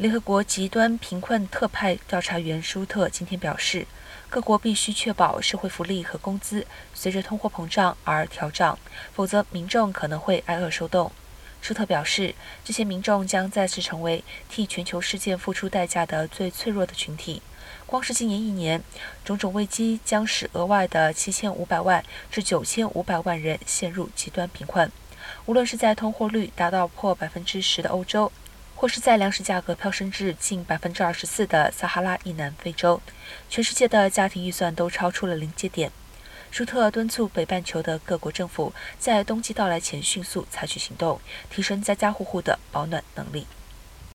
联合国极端贫困特派调查员舒特今天表示，各国必须确保社会福利和工资随着通货膨胀而调涨，否则民众可能会挨饿受冻。舒特表示，这些民众将再次成为替全球事件付出代价的最脆弱的群体。光是今年一年，种种危机将使额外的七千五百万至九千五百万人陷入极端贫困。无论是在通货率达到破百分之十的欧洲，或是在粮食价格飙升至近百分之二十四的撒哈拉以南非洲，全世界的家庭预算都超出了临界点。舒特敦促北半球的各国政府在冬季到来前迅速采取行动，提升家家户户的保暖能力。